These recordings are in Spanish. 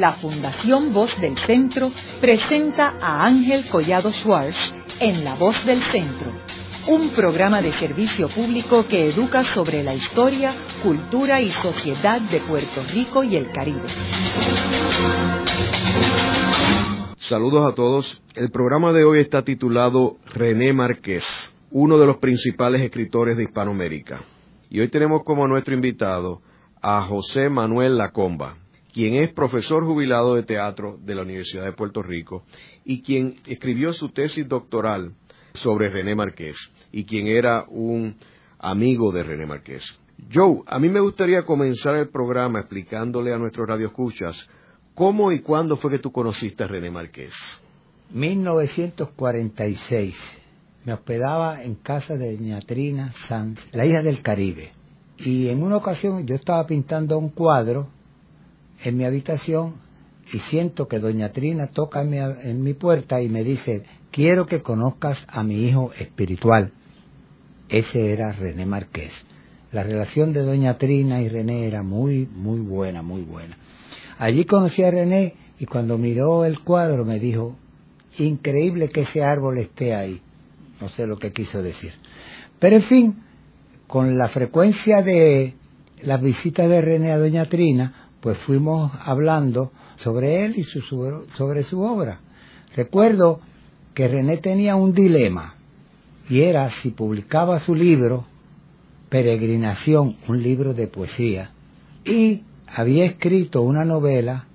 la Fundación Voz del Centro presenta a Ángel Collado Schwartz en La Voz del Centro, un programa de servicio público que educa sobre la historia, cultura y sociedad de Puerto Rico y el Caribe. Saludos a todos. El programa de hoy está titulado René Márquez, uno de los principales escritores de Hispanoamérica. Y hoy tenemos como nuestro invitado a José Manuel Lacomba, quien es profesor jubilado de teatro de la Universidad de Puerto Rico y quien escribió su tesis doctoral sobre René Márquez y quien era un amigo de René Márquez. Joe, a mí me gustaría comenzar el programa explicándole a nuestros radioescuchas cómo y cuándo fue que tú conociste a René Márquez. 1946. Me hospedaba en casa de Doña Trina Sanz, la hija del Caribe. Y en una ocasión yo estaba pintando un cuadro en mi habitación y siento que doña Trina toca en mi, puerta y me dice, quiero que conozcas a mi hijo espiritual. Ese era René Márquez. La relación de doña Trina y René era muy, muy buena, muy buena. Allí conocí a René y cuando miró el cuadro me dijo, increíble que ese árbol esté ahí. No sé lo que quiso decir. Pero en fin, con la frecuencia de las visitas de René a doña Trina, pues fuimos hablando sobre él y sobre su obra. Recuerdo que René tenía un dilema y era si publicaba su libro Peregrinación, un libro de poesía, y había escrito una novela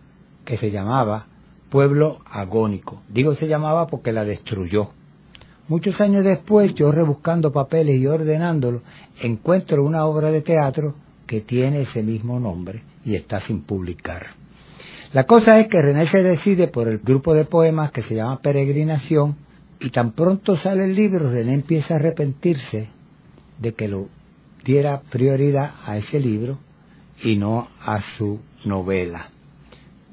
que se llamaba Pueblo Agónico. Digo se llamaba porque la destruyó. Muchos años después, yo rebuscando papeles y ordenándolo, encuentro una obra de teatro que tiene ese mismo nombre y está sin publicar. La cosa es que René se decide por el grupo de poemas que se llama Peregrinación y tan pronto sale el libro, René empieza a arrepentirse de que lo diera prioridad a ese libro y no a su novela.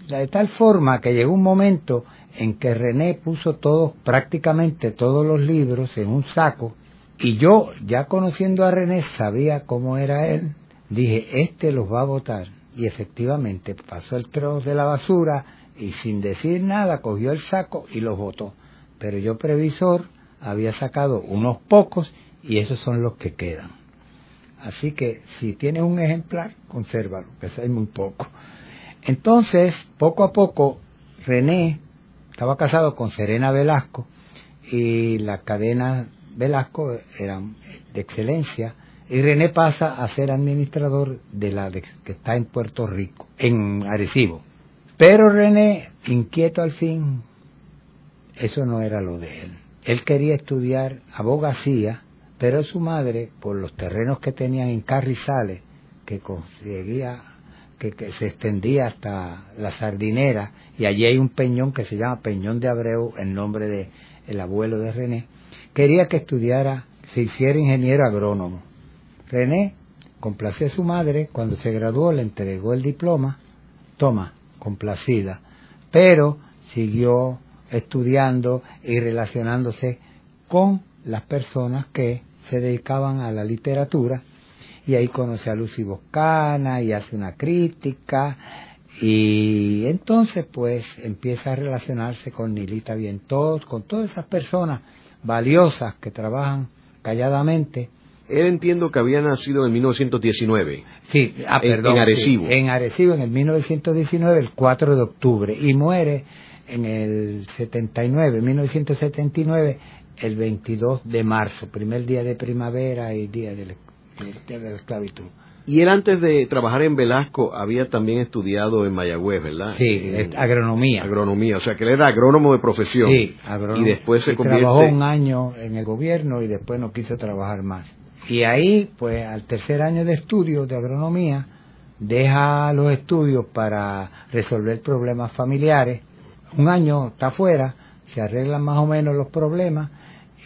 De tal forma que llegó un momento en que René puso todos, prácticamente todos los libros en un saco y yo, ya conociendo a René, sabía cómo era él, dije, este los va a votar. Y efectivamente pasó el trozo de la basura y sin decir nada cogió el saco y los votó. Pero yo, previsor, había sacado unos pocos y esos son los que quedan. Así que si tienes un ejemplar, consérvalo, que es muy poco. Entonces, poco a poco, René estaba casado con Serena Velasco y la cadena Velasco eran de excelencia y René pasa a ser administrador de la que está en Puerto Rico, en Arecibo. Pero René, inquieto al fin, eso no era lo de él. Él quería estudiar abogacía, pero su madre, por los terrenos que tenían en Carrizales, que conseguía, que, se extendía hasta la sardinera, y allí hay un peñón que se llama Peñón de Abreu, en nombre de el abuelo de René, quería que estudiara, se hiciera ingeniero agrónomo. René complació a su madre, cuando se graduó le entregó el diploma, toma, complacida, pero siguió estudiando y relacionándose con las personas que se dedicaban a la literatura y ahí conoce a Lucy Boscana y hace una crítica y entonces pues empieza a relacionarse con Nilita Vientos, con todas esas personas valiosas que trabajan calladamente él entiendo que había nacido en 1919. Sí, ah, perdón, en, Arecibo. en Arecibo, en el 1919, el 4 de octubre, y muere en el 79, 1979, el 22 de marzo, primer día de primavera y día de la, esclavitud. Y él antes de trabajar en Velasco había también estudiado en Mayagüez, ¿verdad? Sí, agronomía. Agronomía, o sea que él era agrónomo de profesión. Sí, agrónomo. Y después se convierte... Trabajó un año en el gobierno y después no quiso trabajar más. Y ahí, pues al tercer año de estudio de agronomía, deja los estudios para resolver problemas familiares. Un año está afuera, se arreglan más o menos los problemas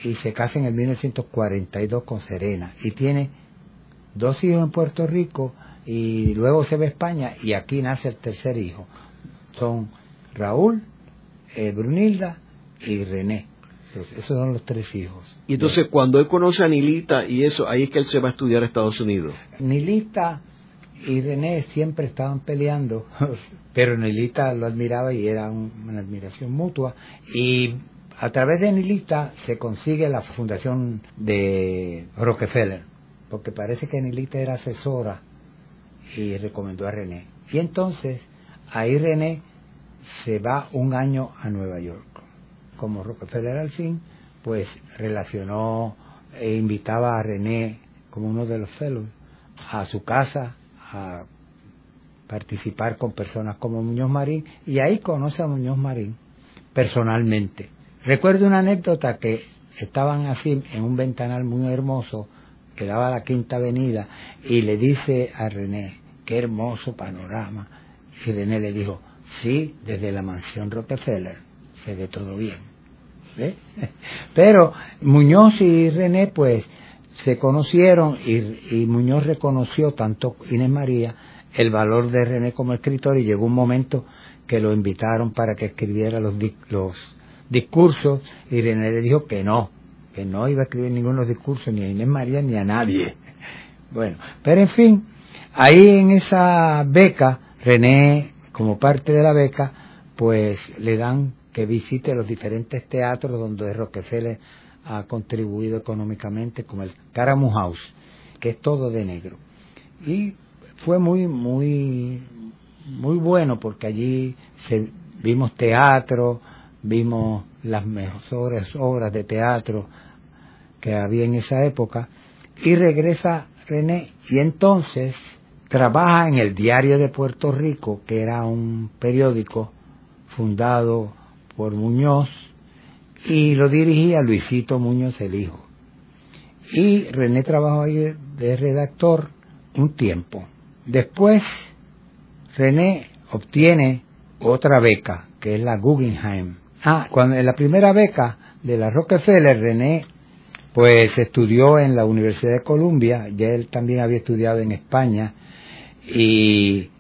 y se casa en el 1942 con Serena. Y tiene dos hijos en Puerto Rico y luego se va a España y aquí nace el tercer hijo. Son Raúl, eh, Brunilda y René esos son los tres hijos. Y entonces cuando él conoce a Nilita y eso, ahí es que él se va a estudiar a Estados Unidos. Nilita y René siempre estaban peleando, pero Nelita lo admiraba y era una admiración mutua. Y a través de Nelita se consigue la fundación de Rockefeller, porque parece que Nelita era asesora y recomendó a René. Y entonces ahí René se va un año a Nueva York. Como Rockefeller al fin, pues relacionó e invitaba a René como uno de los fellows a su casa a participar con personas como Muñoz Marín y ahí conoce a Muñoz Marín personalmente. Recuerdo una anécdota que estaban así en un ventanal muy hermoso que daba a la Quinta Avenida y le dice a René, qué hermoso panorama. Y René le dijo, sí, desde la mansión Rockefeller se ve todo bien. Pero Muñoz y René pues se conocieron y, Muñoz reconoció tanto Inés María el valor de René como escritor y llegó un momento que lo invitaron para que escribiera los, los discursos y René le dijo que no, que no iba a escribir ninguno de los discursos ni a Inés María ni a nadie. Bueno, pero en fin, ahí en esa beca, René, como parte de la beca, pues le dan que visite los diferentes teatros donde Rockefeller ha contribuido económicamente, como el Caramu House, que es todo de negro. Y fue muy, muy, muy bueno porque allí se, vimos teatro, vimos las mejores obras de teatro que había en esa época, y regresa René y entonces trabaja en el Diario de Puerto Rico, que era un periódico fundado por Muñoz, y lo dirigía Luisito Muñoz el hijo. Y René trabajó ahí de redactor un tiempo. Después René obtiene otra beca, que es la Guggenheim. Ah, cuando en la primera beca de la Rockefeller, René pues estudió en la Universidad de Columbia, ya él también había estudiado en España, y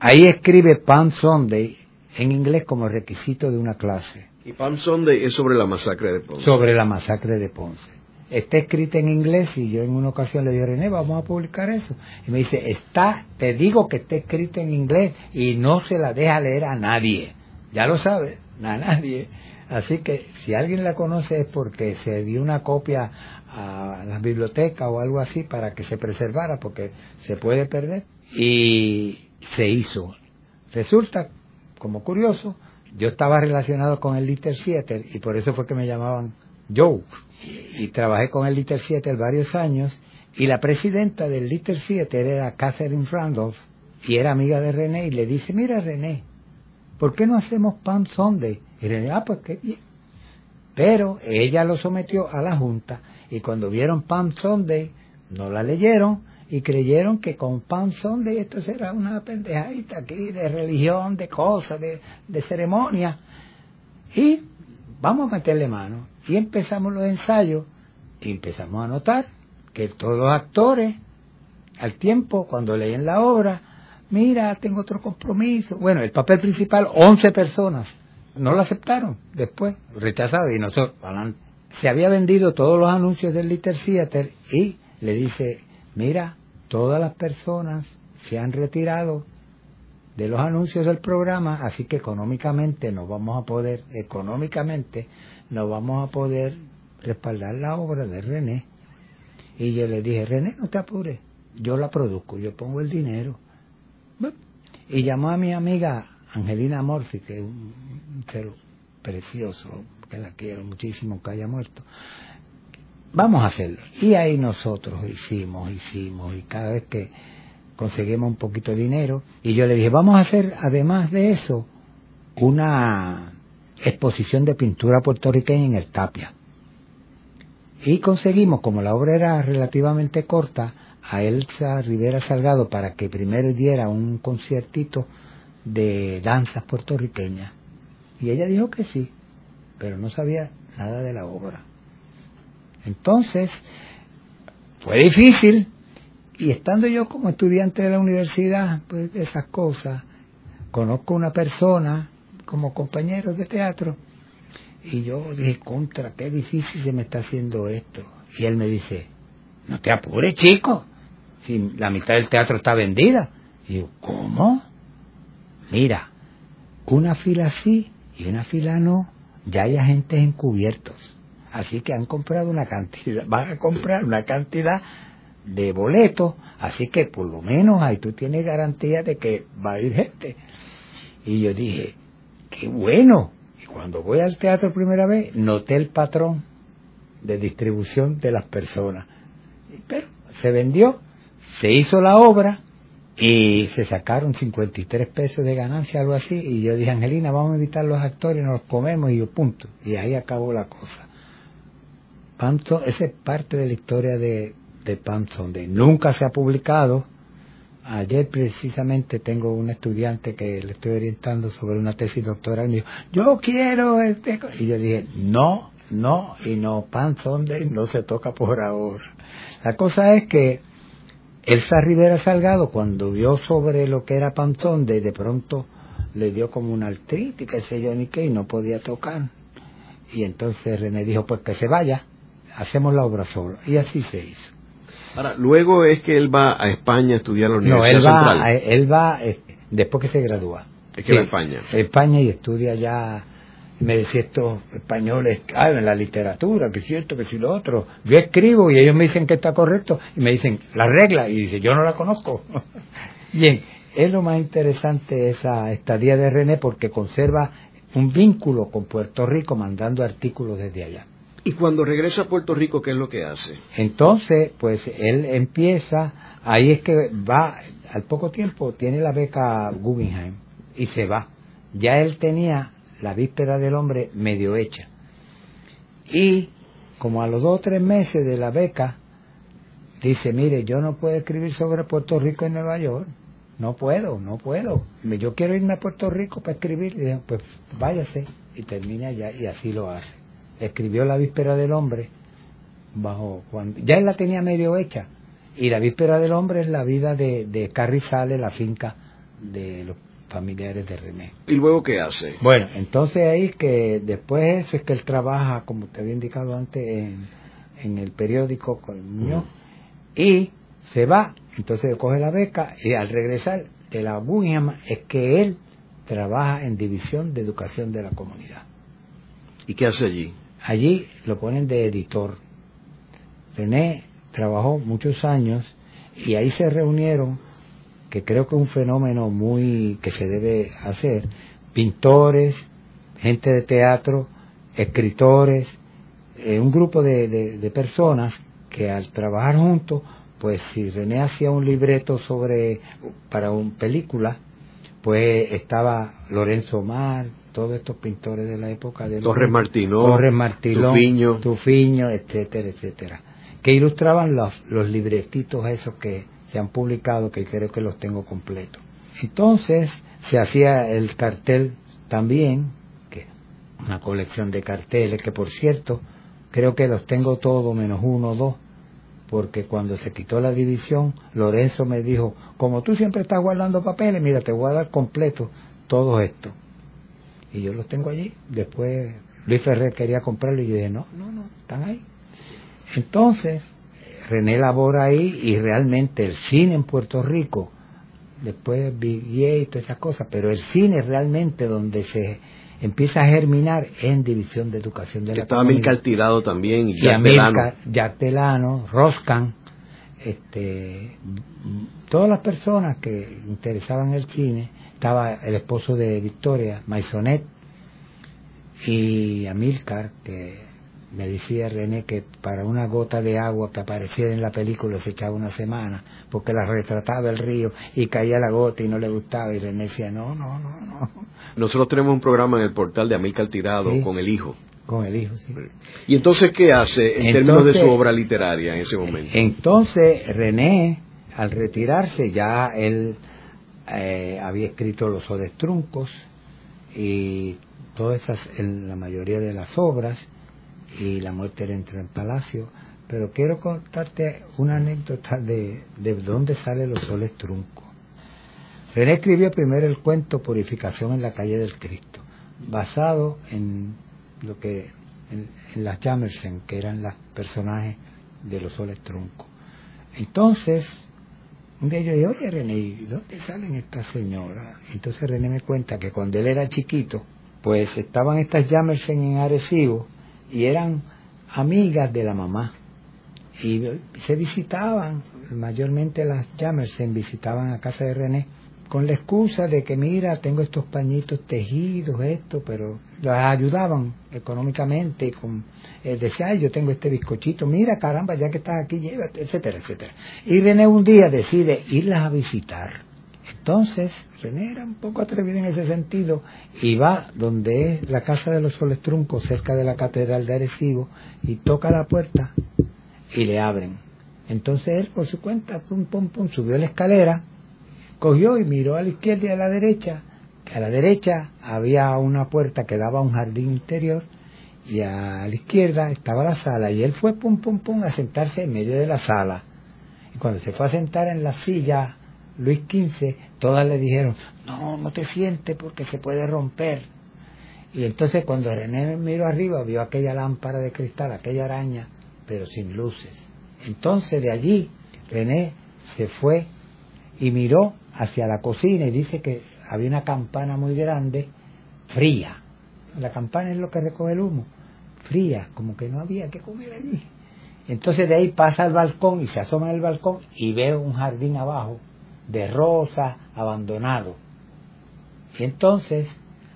ahí escribe Palm Sunday en inglés como requisito de una clase. Y Palm Sunday es sobre la masacre de Ponce. Sobre la masacre de Ponce. Está escrita en inglés y yo en una ocasión le dije, René, vamos a publicar eso. Y me dice, está, te digo que está escrita en inglés y no se la deja leer a nadie. Ya lo sabes, a nadie. Así que si alguien la conoce es porque se dio una copia a la biblioteca o algo así para que se preservara, porque se puede perder. Y se hizo. Resulta, como curioso, yo estaba relacionado con el Liter 7 y por eso fue que me llamaban Joe. Y, trabajé con el Liter 7 varios años y la presidenta del Liter 7 era Catherine Randolph y era amiga de René y le dice, mira René, ¿por qué no hacemos Pan Sunday? Y René, ah, pues qué bien. Pero ella lo sometió a la Junta y cuando vieron Pan Sunday no la leyeron y creyeron que con Pan Sunday esto será una pendejadita aquí de religión, de cosas, de, de ceremonia. Y vamos a meterle mano. Y empezamos los ensayos y empezamos a notar que todos los actores, al tiempo, cuando leen la obra, mira, tengo otro compromiso. Bueno, el papel principal, 11 personas. No lo aceptaron después, rechazado. Y nosotros, se había vendido todos los anuncios del Little Theater y le dice mira, todas las personas se han retirado de los anuncios del programa, así que económicamente no vamos a poder, económicamente no vamos a poder respaldar la obra de René. Y yo le dije, René, no te apures, yo la produzco, yo pongo el dinero. Y llamó a mi amiga Angelina Morfi, que es un ser precioso, que la quiero muchísimo, que haya muerto vamos a hacerlo. Y ahí nosotros hicimos, hicimos, y cada vez que conseguimos un poquito de dinero, y yo le dije, vamos a hacer, además de eso, una exposición de pintura puertorriqueña en el Tapia. Y conseguimos, como la obra era relativamente corta, a Elsa Rivera Salgado para que primero diera un conciertito de danzas puertorriqueñas. Y ella dijo que sí, pero no sabía nada de la obra. Entonces, fue difícil. Y estando yo como estudiante de la universidad, pues esas cosas, conozco una persona como compañero de teatro y yo dije, contra, qué difícil se me está haciendo esto. Y él me dice, no te apures, chico. si la mitad del teatro está vendida. Y digo, ¿cómo? Mira, una fila sí y una fila no, ya hay agentes encubiertos. Así que han comprado una cantidad, van a comprar una cantidad de boletos, así que por lo menos ahí tú tienes garantía de que va a ir gente. Y yo dije, qué bueno. Y cuando voy al teatro primera vez, noté el patrón de distribución de las personas. Pero se vendió, se hizo la obra y se sacaron 53 pesos de ganancia, algo así. Y yo dije, Angelina, vamos a invitar a los actores, nos los comemos y yo punto. Y ahí acabó la cosa. Panton, esa es parte de la historia de, de Panton, de nunca se ha publicado. Ayer precisamente tengo un estudiante que le estoy orientando sobre una tesis doctoral y me dijo, yo quiero este... Y yo dije, no, no y no, Sunday no se toca por ahora. La cosa es que Elsa Rivera Salgado, cuando vio sobre lo que era Pan Sunday, de pronto le dio como una artritis, qué sé yo ni qué, y no podía tocar. Y entonces René dijo, pues que se vaya, hacemos la obra solo. Y así se hizo. Ahora, luego es que él va a España a estudiar la No, Universidad él va, Central. él va después que se gradúa. Es que va a España. España y estudia ya me decía estos españoles, ah, en la literatura, que si esto, que si lo otro. Yo escribo y ellos me dicen que está correcto y me dicen la regla y dice, yo no la conozco. Bien, es lo más interesante esa estadía de René porque conserva un vínculo con Puerto Rico mandando artículos desde allá. Y cuando regresa a Puerto Rico, ¿qué es lo que hace? Entonces, pues él empieza, ahí es que va, al poco tiempo tiene la beca Guggenheim y se va. Ya él tenía la víspera del hombre medio hecha. Y como a los dos o tres meses de la beca, dice, mire, yo no puedo escribir sobre Puerto Rico en Nueva York. No puedo, no puedo. Yo quiero irme a Puerto Rico para escribir. Y dije, pues váyase y termine allá. Y así lo hace. Escribió La Víspera del Hombre bajo cuando ya él la tenía medio hecha. Y La Víspera del Hombre es la vida de, de Carrizales, la finca de los familiares de René. ¿Y luego qué hace? Bueno, entonces ahí que después es que él trabaja, como te había indicado antes, en, en el periódico con Muñoz, y se va, entonces coge la beca, y al regresar de la Guggenheim es que él trabaja en División de Educación de la Comunidad. ¿Y qué hace allí? Allí lo ponen de editor. René trabajó muchos años y ahí se reunieron que creo que es un fenómeno muy que se debe hacer, pintores, gente de teatro, escritores, eh, un grupo de, de, personas que al trabajar juntos, pues si René hacía un libreto sobre para una película, pues estaba Lorenzo Mar, todos estos pintores de la época de Torres Martino, Torres Tufiño. Tufiño, etcétera, etcétera, que ilustraban los, los libretitos esos que se han publicado, que creo que los tengo completos. Entonces se hacía el cartel también, que una colección de carteles, que por cierto, creo que los tengo todos menos uno o dos, porque cuando se quitó la división, Lorenzo me dijo, como tú siempre estás guardando papeles, mira, te voy a dar completo todo esto. Y yo los tengo allí. Después Luis Ferrer quería comprarlo y yo dije, no, no, no, están ahí. Entonces, René labora ahí y realmente el cine en Puerto Rico, después Vivier y todas esas cosas, pero el cine realmente donde se empieza a germinar en División de Educación de que la estaba. Milcar Tirado también y Jack Delano. Amílcar, Jack Delano, Roscan, este, todas las personas que interesaban el cine, estaba el esposo de Victoria, Maisonet, y Amílcar, que me decía René que para una gota de agua que apareciera en la película se echaba una semana, porque la retrataba el río y caía la gota y no le gustaba, y René decía, no, no, no, no, Nosotros tenemos un programa en el portal de Amílcar Tirado Sí. con el hijo. con el hijo, sí. ¿Y entonces qué hace en Entonces- términos de su obra literaria en ese momento? Entonces René, al retirarse, ya él eh, había escrito Los Odestruncos y todas esas, en la mayoría de las obras, y La muerte entra en palacio. Pero quiero contarte una anécdota de, de dónde sale Los Soles Truncos. René escribió primero el cuento Purificación en la calle del Cristo, basado en lo que en, en las Jamersen, que eran los personajes de los soles truncos. Entonces, un día yo oye René, ¿dónde salen estas señoras? Entonces René me cuenta que cuando él era chiquito, pues estaban estas Jamerson en Arecibo y eran amigas de la mamá. Y se visitaban, mayormente las Jamerson visitaban a casa de René con la excusa de que mira, tengo estos pañitos tejidos, esto, pero las ayudaban económicamente, con, eh, decía, Ay, yo tengo este bizcochito, mira, caramba, ya que estás aquí, llévate, etcétera, etcétera. Y René un día decide irlas a visitar. Entonces, René era un poco atrevido en ese sentido y va donde es la casa de los soles truncos, cerca de la catedral de Arecibo, y toca la puerta y le abren. Entonces él, por su cuenta, pum, pum, pum, subió la escalera cogió y miró a la izquierda y a la derecha. A la derecha había una puerta que daba a un jardín interior y a la izquierda estaba la sala y él fue pum pum pum a sentarse en medio de la sala. Y cuando se fue a sentar en la silla Luis XV, todas le dijeron, no, no te sientes porque se puede romper. Y entonces cuando René miró arriba vio aquella lámpara de cristal, aquella araña, pero sin luces. Entonces de allí René se fue y miró hacia la cocina y dice que había una campana muy grande, fría. La campana es lo que recoge el humo, fría, como que no había que comer allí. Entonces de ahí pasa al balcón y se asoma el balcón y ve un jardín abajo de rosas abandonado. Y entonces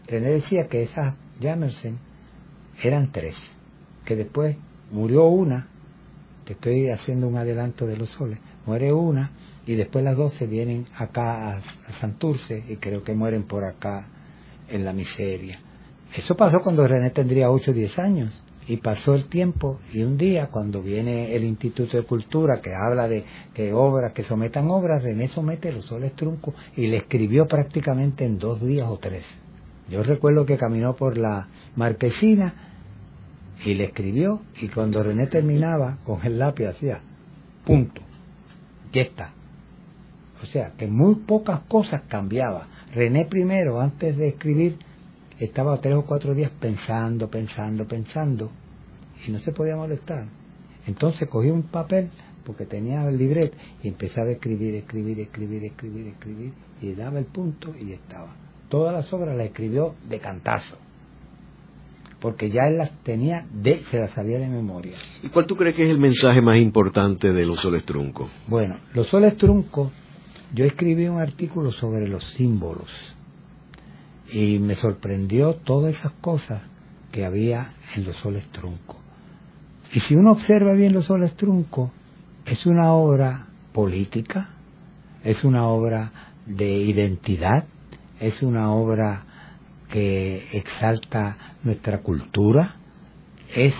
René decía que esas Jamerson eran tres, que después murió una, que estoy haciendo un adelanto de los soles, muere una y después las dos se vienen acá a, Santurce y creo que mueren por acá en la miseria. Eso pasó cuando René tendría 8 o 10 años y pasó el tiempo y un día cuando viene el Instituto de Cultura que habla de que obras, que sometan obras, René somete los soles truncos y le escribió prácticamente en dos días o tres. Yo recuerdo que caminó por la marquesina y le escribió y cuando René terminaba con el lápiz hacía punto, ya está, o sea, que muy pocas cosas cambiaba. René primero, antes de escribir, estaba tres o cuatro días pensando, pensando, pensando, y no se podía molestar. Entonces cogí un papel, porque tenía el libret, y empezaba a escribir, escribir, escribir, escribir, escribir, y daba el punto y estaba. Todas las obras las escribió de cantazo, porque ya él las tenía, de, se las sabía de memoria. ¿Y cuál tú crees que es el mensaje más importante de los soles truncos? Bueno, los soles truncos yo escribí un artículo sobre los símbolos y me sorprendió todas esas cosas que había en los soles truncos. Y si uno observa bien los soles truncos, es una obra política, es una obra de identidad, es una obra que exalta nuestra cultura, es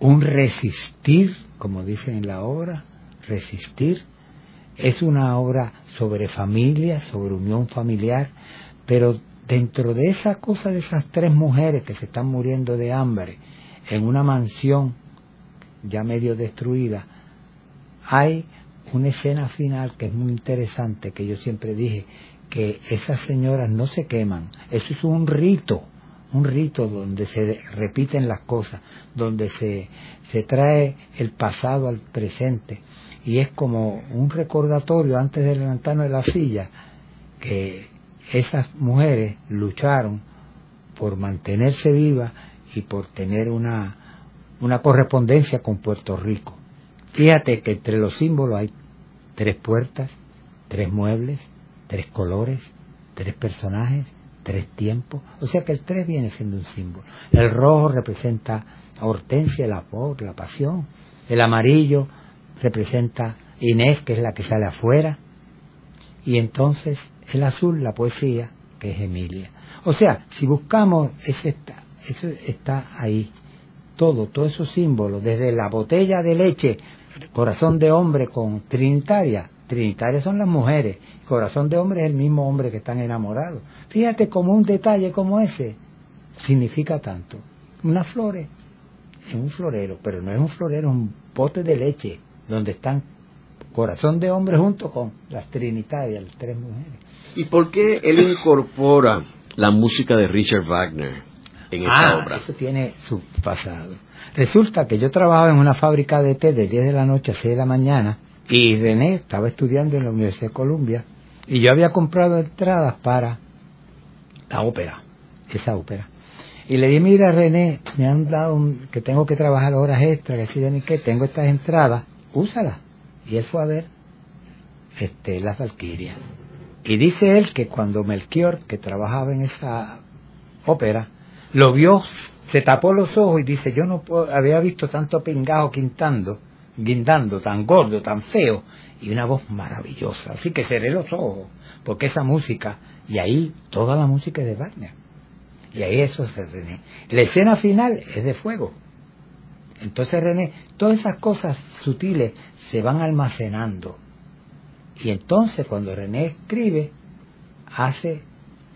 un resistir, como dicen en la obra, resistir es una obra sobre familia, sobre unión familiar, pero dentro de esa cosa de esas tres mujeres que se están muriendo de hambre en una mansión ya medio destruida, hay una escena final que es muy interesante, que yo siempre dije, que esas señoras no se queman, eso es un rito, un rito donde se repiten las cosas, donde se, se trae el pasado al presente y es como un recordatorio antes de levantarnos de la silla que esas mujeres lucharon por mantenerse vivas y por tener una, una correspondencia con Puerto Rico. Fíjate que entre los símbolos hay tres puertas, tres muebles, tres colores, tres personajes, tres tiempos. O sea que el tres viene siendo un símbolo. El rojo representa a Hortensia, el amor, la pasión. El amarillo representa Inés, que es la que sale afuera, y entonces el azul, la poesía, que es Emilia. O sea, si buscamos, ese está, ese está ahí. Todo, todos esos símbolos, desde la botella de leche, corazón de hombre con trinitaria, trinitarias son las mujeres, corazón de hombre es el mismo hombre que están enamorados. Fíjate como un detalle como ese significa tanto. Unas flores es un florero, pero no es un florero, es un pote de leche donde están corazón de hombre junto con las trinitarias, las tres mujeres. ¿Y por qué él incorpora la música de Richard Wagner en esta ah, obra? Eso tiene su pasado. Resulta que yo trabajaba en una fábrica de té de 10 de la noche a 6 de la mañana Y René estaba estudiando en la Universidad de Columbia y yo había comprado entradas para la ópera, esa ópera. Y le dije, mira René, me han dado que tengo que trabajar horas extras, que si ni qué, tengo estas entradas, úsalas. Y él fue a ver este, las Valquirias. Y dice él que cuando Melchior, que trabajaba en esa ópera, lo vio, se tapó los ojos y dice, yo no había visto tanto pingajo quintando, guindando, tan gordo, tan feo, y una voz maravillosa. Así que cerré los ojos, porque esa música, y ahí toda la música es de Wagner. Y ahí eso se René. La escena final es de fuego. Entonces René, todas esas cosas sutiles se van almacenando. Y entonces cuando René escribe, hace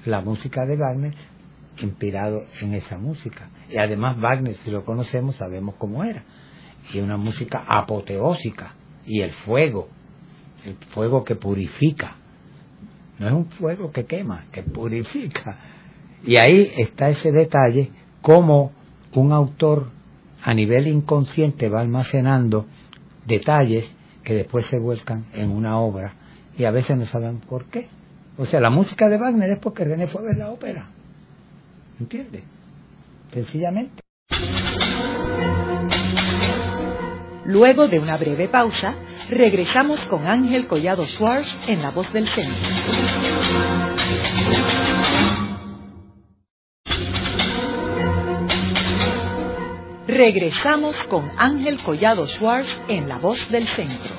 la música de Wagner inspirado en esa música. Y además Wagner, si lo conocemos, sabemos cómo era. Y una música apoteósica. Y el fuego, el fuego que purifica. No es un fuego que quema, que purifica. Y ahí está ese detalle, como un autor a nivel inconsciente va almacenando detalles que después se vuelcan en una obra y a veces no saben por qué. O sea, la música de Wagner es porque René fue a ver la ópera. ¿Entiendes? Sencillamente. Luego de una breve pausa, regresamos con Ángel Collado Schwartz en La Voz del Centro. Regresamos con Ángel Collado Schwartz en La Voz del Centro.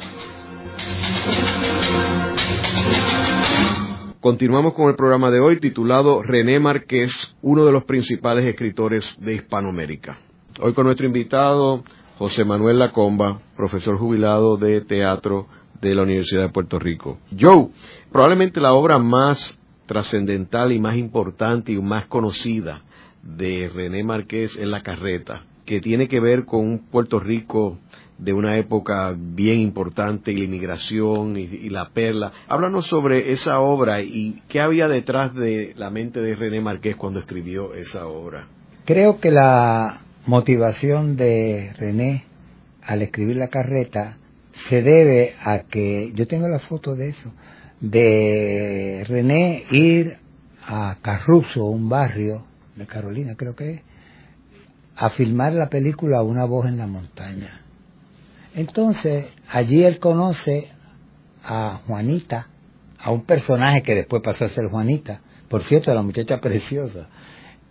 Continuamos con el programa de hoy titulado René Márquez, uno de los principales escritores de Hispanoamérica. Hoy con nuestro invitado José Manuel Lacomba, profesor jubilado de teatro de la Universidad de Puerto Rico. Joe, probablemente la obra más trascendental y más importante y más conocida de René Márquez es La Carreta, que tiene que ver con un Puerto Rico de una época bien importante y la inmigración y, la perla. Háblanos sobre esa obra y qué había detrás de la mente de René Márquez cuando escribió esa obra. Creo que la motivación de René al escribir la carreta se debe a que, yo tengo la foto de eso, de René ir a Carruso, un barrio de Carolina creo que es, a filmar la película Una voz en la montaña. Entonces, allí él conoce a Juanita, a un personaje que después pasó a ser Juanita, por cierto, la muchacha preciosa,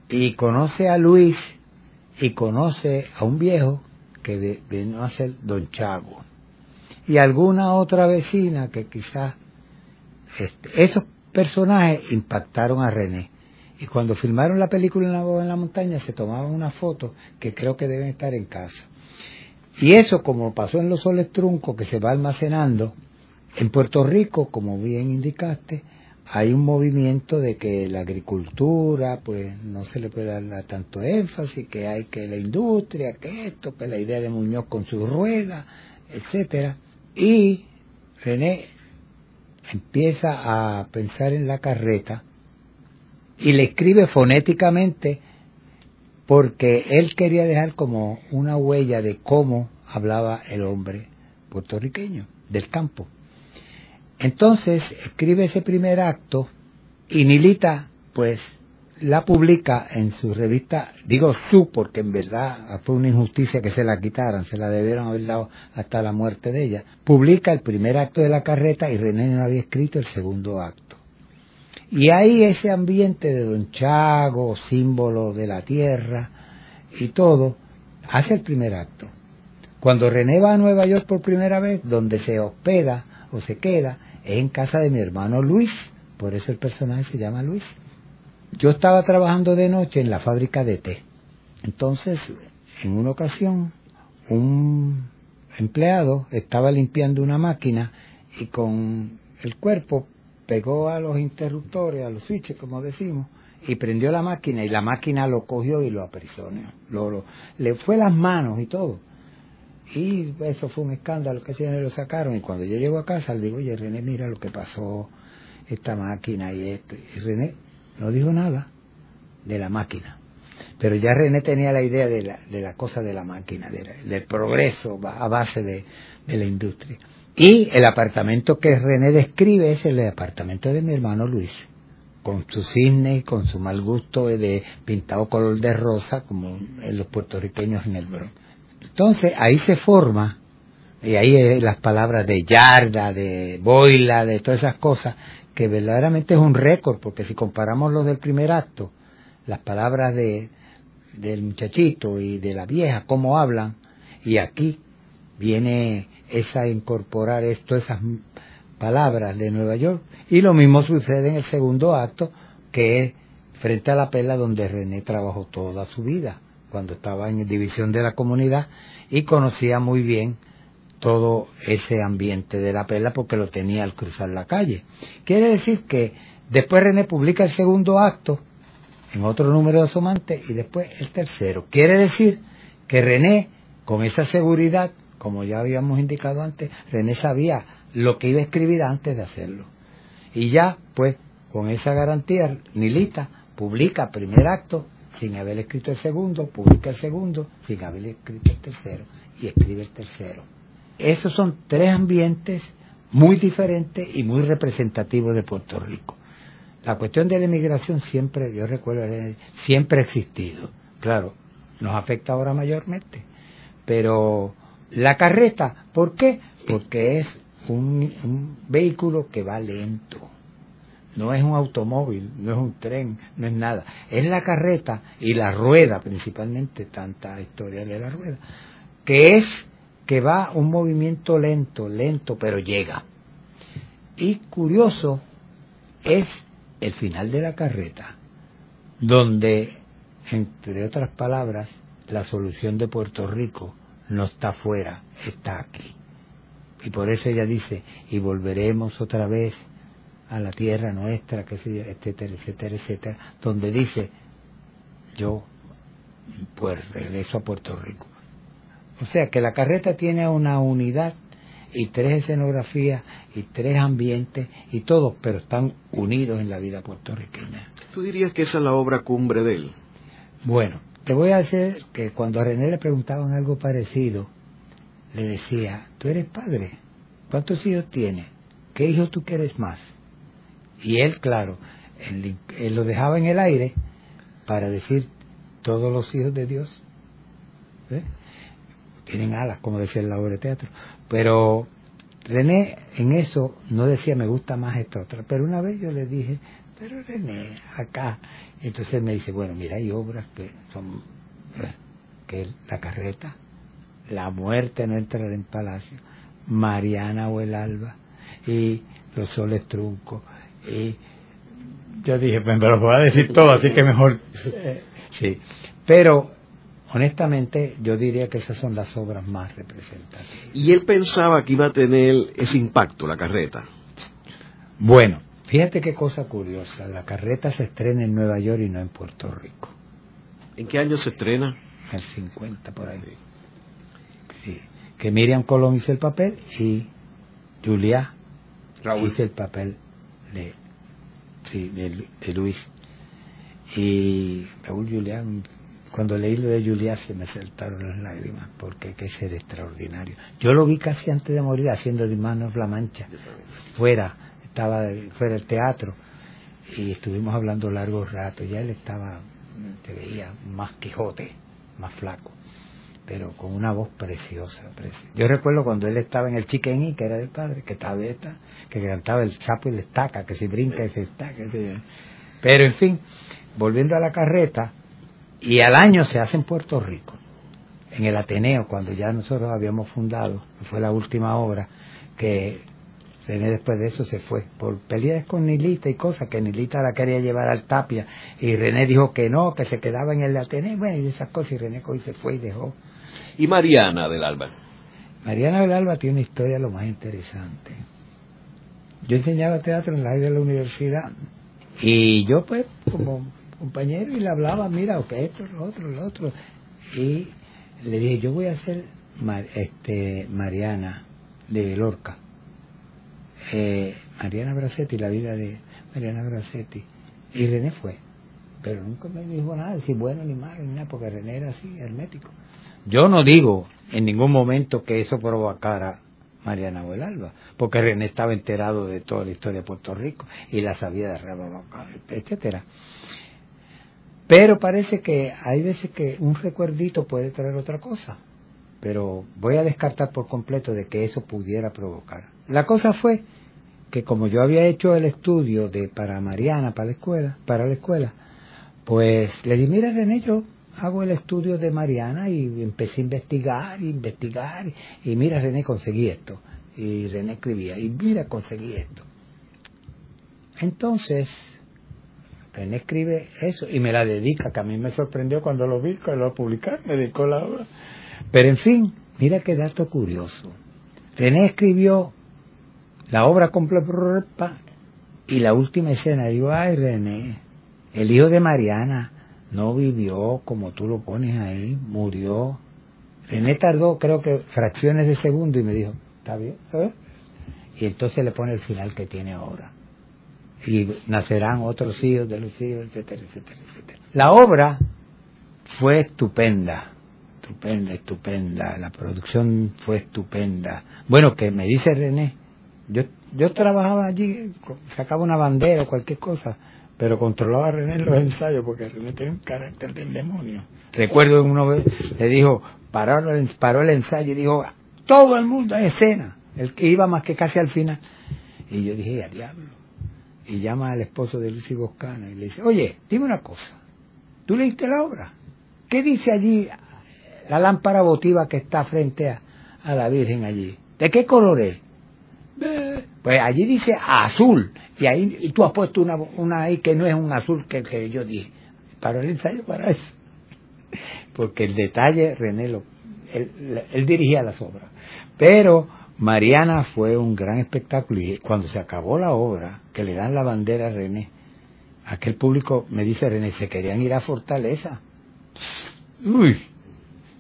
y conoce a Luis y conoce a un viejo que vino a ser Don Chago, y alguna otra vecina que quizás este, esos personajes impactaron a René. Y cuando filmaron la película en la, en la montaña se tomaban una foto que creo que deben estar en casa. Y eso, como pasó en los soles truncos, que se va almacenando, en Puerto Rico, como bien indicaste, hay un movimiento de que la agricultura, pues no se le puede dar tanto énfasis, que hay que la industria, que esto, que la idea de Muñoz con su rueda, etcétera. Y René empieza a pensar en la carreta y le escribe fonéticamente porque él quería dejar como una huella de cómo hablaba el hombre puertorriqueño del campo. Entonces escribe ese primer acto y Nilita pues la publica en su revista, digo su porque en verdad fue una injusticia que se la quitaran, se la debieron haber dado hasta la muerte de ella. Publica el primer acto de la carreta y René no había escrito el segundo acto. Y ahí ese ambiente de Don Chago, símbolo de la tierra y todo, hace el primer acto. Cuando René va a Nueva York por primera vez, donde se hospeda o se queda, en casa de mi hermano Luis, por eso el personaje se llama Luis. Yo estaba trabajando de noche en la fábrica de té. Entonces, en una ocasión, un empleado estaba limpiando una máquina y con el cuerpo pegó a los interruptores, a los switches, como decimos, y prendió la máquina y la máquina lo cogió y lo aprisionó. Lo, le fue las manos y todo. Y eso fue un escándalo que se lo sacaron. Y cuando yo llego a casa, le digo, oye, René, mira lo que pasó, esta máquina y esto. Y René no dijo nada de la máquina. Pero ya René tenía la idea de la, de la cosa de la máquina, del progreso a base de, de la industria. Y el apartamento que René describe es el apartamento de mi hermano Luis, con su cisne y con su mal gusto de pintado color de rosa, como los puertorriqueños en el Bronx. Entonces ahí se forma, y ahí las palabras de yarda, de boila, de todas esas cosas, que verdaderamente es un récord, porque si comparamos los del primer acto, las palabras de, del muchachito y de la vieja, cómo hablan, y aquí viene esa incorporar esto, esas palabras de Nueva York, y lo mismo sucede en el segundo acto, que es frente a la pela donde René trabajó toda su vida cuando estaba en división de la comunidad y conocía muy bien todo ese ambiente de la pela porque lo tenía al cruzar la calle. Quiere decir que después René publica el segundo acto en otro número de Asomante y después el tercero. Quiere decir que René, con esa seguridad, como ya habíamos indicado antes, René sabía lo que iba a escribir antes de hacerlo. Y ya, pues, con esa garantía, Nilita publica primer acto sin haber escrito el segundo, publica el segundo, sin haber escrito el tercero, y escribe el tercero. Esos son tres ambientes muy diferentes y muy representativos de Puerto Rico. La cuestión de la inmigración siempre, yo recuerdo, siempre ha existido. Claro, nos afecta ahora mayormente. Pero la carreta, ¿por qué? Porque es un vehículo que va lento no es un automóvil, no es un tren, no es nada. Es la carreta y la rueda, principalmente, tanta historia de la rueda, que es que va un movimiento lento, lento, pero llega. Y curioso es el final de la carreta, donde, entre otras palabras, la solución de Puerto Rico no está afuera, está aquí. Y por eso ella dice, y volveremos otra vez a la tierra nuestra, que etcétera, etcétera, etcétera, donde dice, yo pues regreso a Puerto Rico. O sea que la carreta tiene una unidad y tres escenografías y tres ambientes y todos, pero están unidos en la vida puertorriqueña. ¿Tú dirías que esa es la obra cumbre de él? Bueno, te voy a decir que cuando a René le preguntaban algo parecido, le decía, tú eres padre, ¿cuántos hijos tienes? ¿Qué hijos tú quieres más? Y él, claro, él, lo dejaba en el aire para decir todos los hijos de Dios ¿eh? tienen alas, como decía el labor de teatro. Pero René en eso no decía me gusta más esta otra. Pero una vez yo le dije, pero René, acá. Entonces me dice, bueno, mira, hay obras que son, ¿eh? que la carreta, la muerte no entrar en palacio, Mariana o el alba, y los soles truncos, y yo dije, pues me lo voy a decir todo, así que mejor. sí. Pero, honestamente, yo diría que esas son las obras más representativas. ¿Y él pensaba que iba a tener ese impacto, la carreta? Bueno, fíjate qué cosa curiosa. La carreta se estrena en Nueva York y no en Puerto Rico. ¿En qué año se estrena? En el 50, por ahí. Sí. Que Miriam Colón hizo el papel y Julia hizo el papel de, sí, de, Luis. Y Raúl Julián, cuando leí lo de Julián se me saltaron las lágrimas, porque que ser extraordinario. Yo lo vi casi antes de morir haciendo de manos la mancha, fuera, estaba fuera del teatro, y estuvimos hablando largo rato, ya él estaba, te veía más Quijote, más flaco pero con una voz preciosa, Yo recuerdo cuando él estaba en el Chiquení, que era del padre, que estaba esta, que cantaba el sapo y la estaca, que se brinca y se estaca. Pero en fin, volviendo a la carreta, y al año se hace en Puerto Rico, en el Ateneo, cuando ya nosotros habíamos fundado, fue la última obra, que René después de eso se fue, por peleas con Nilita y cosas, que Nilita la quería llevar al Tapia, y René dijo que no, que se quedaba en el Ateneo, bueno, y esas cosas, y René hoy se fue y dejó ¿Y Mariana del Alba? Mariana del Alba tiene una historia lo más interesante. Yo enseñaba teatro en la de la universidad y yo pues como compañero y le hablaba, mira, ok, esto, lo otro, lo otro. Y le dije, yo voy a hacer este, Mariana de Lorca. Eh, Mariana Bracetti, la vida de Mariana Bracetti. Y René fue. Pero nunca me dijo nada, si bueno ni malo, ni nada, porque René era así, hermético. Yo no digo en ningún momento que eso provocara Mariana Huelalba, porque René estaba enterado de toda la historia de Puerto Rico y la sabía de etcétera. Pero parece que hay veces que un recuerdito puede traer otra cosa, pero voy a descartar por completo de que eso pudiera provocar. La cosa fue que como yo había hecho el estudio de para Mariana para la escuela, para la escuela, pues le di, mira René, yo hago el estudio de Mariana y empecé a investigar, investigar, y mira René, conseguí esto. Y René escribía, y mira, conseguí esto. Entonces, René escribe eso y me la dedica, que a mí me sorprendió cuando lo vi, cuando lo publicar, me dedicó la obra. Pero en fin, mira qué dato curioso. René escribió la obra completa y la última escena. Digo, ay René, el hijo de Mariana no vivió como tú lo pones ahí, murió. René tardó creo que fracciones de segundo y me dijo, está bien, ¿sabes? Y entonces le pone el final que tiene ahora. Y nacerán otros hijos de los hijos, etcétera, etcétera, etcétera. La obra fue estupenda, estupenda, estupenda. La producción fue estupenda. Bueno, que me dice René, yo, yo trabajaba allí, sacaba una bandera o cualquier cosa, pero controlaba a René los ensayos porque René tiene un carácter del demonio. Recuerdo una vez le dijo, paró, paró el ensayo y dijo, todo el mundo en escena, el que iba más que casi al final. Y yo dije, a diablo. Y llama al esposo de Lucy Boscana y le dice, oye, dime una cosa, ¿tú leíste la obra? ¿Qué dice allí la lámpara votiva que está frente a, a la Virgen allí? ¿De qué color es? Pues allí dice azul, y ahí tú has puesto una, una ahí que no es un azul que, que yo dije. Para el ensayo, para eso. Porque el detalle, René, lo, él, él dirigía las obras. Pero Mariana fue un gran espectáculo y cuando se acabó la obra, que le dan la bandera a René, aquel público me dice René, se querían ir a Fortaleza. Uy,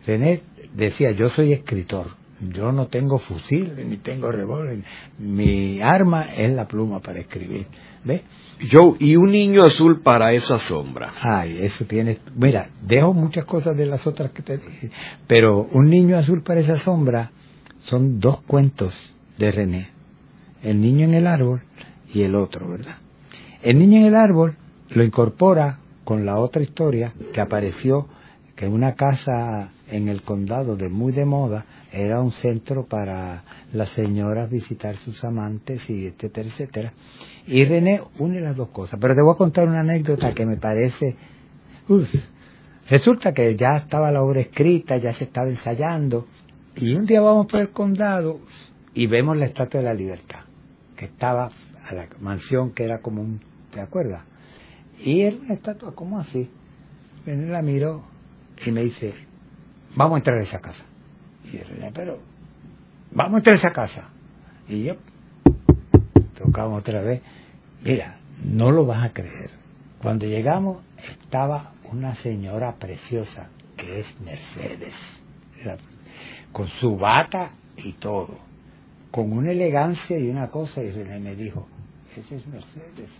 René decía, yo soy escritor, yo no tengo fusil ni tengo revólver. Mi arma es la pluma para escribir. ¿Ves? Joe, y un niño azul para esa sombra. Ay, eso tiene. Mira, dejo muchas cosas de las otras que te dije. Pero un niño azul para esa sombra son dos cuentos de René: El niño en el árbol y el otro, ¿verdad? El niño en el árbol lo incorpora con la otra historia que apareció, que en una casa en el condado de muy de moda era un centro para las señoras visitar sus amantes y etcétera, etcétera. Y René une las dos cosas. Pero te voy a contar una anécdota que me parece... resulta que ya estaba la obra escrita, ya se estaba ensayando, y un día vamos por el condado y vemos la Estatua de la Libertad, que estaba a la mansión que era como un... ¿Te acuerdas? Y era una estatua como así. René la miró y me dice, vamos a entrar a esa casa. Y pero vamos a esa casa. Y yo tocamos otra vez. Mira, no lo vas a creer. Cuando llegamos estaba una señora preciosa que es Mercedes, con su bata y todo, con una elegancia y una cosa. Y René me dijo, ese es Mercedes.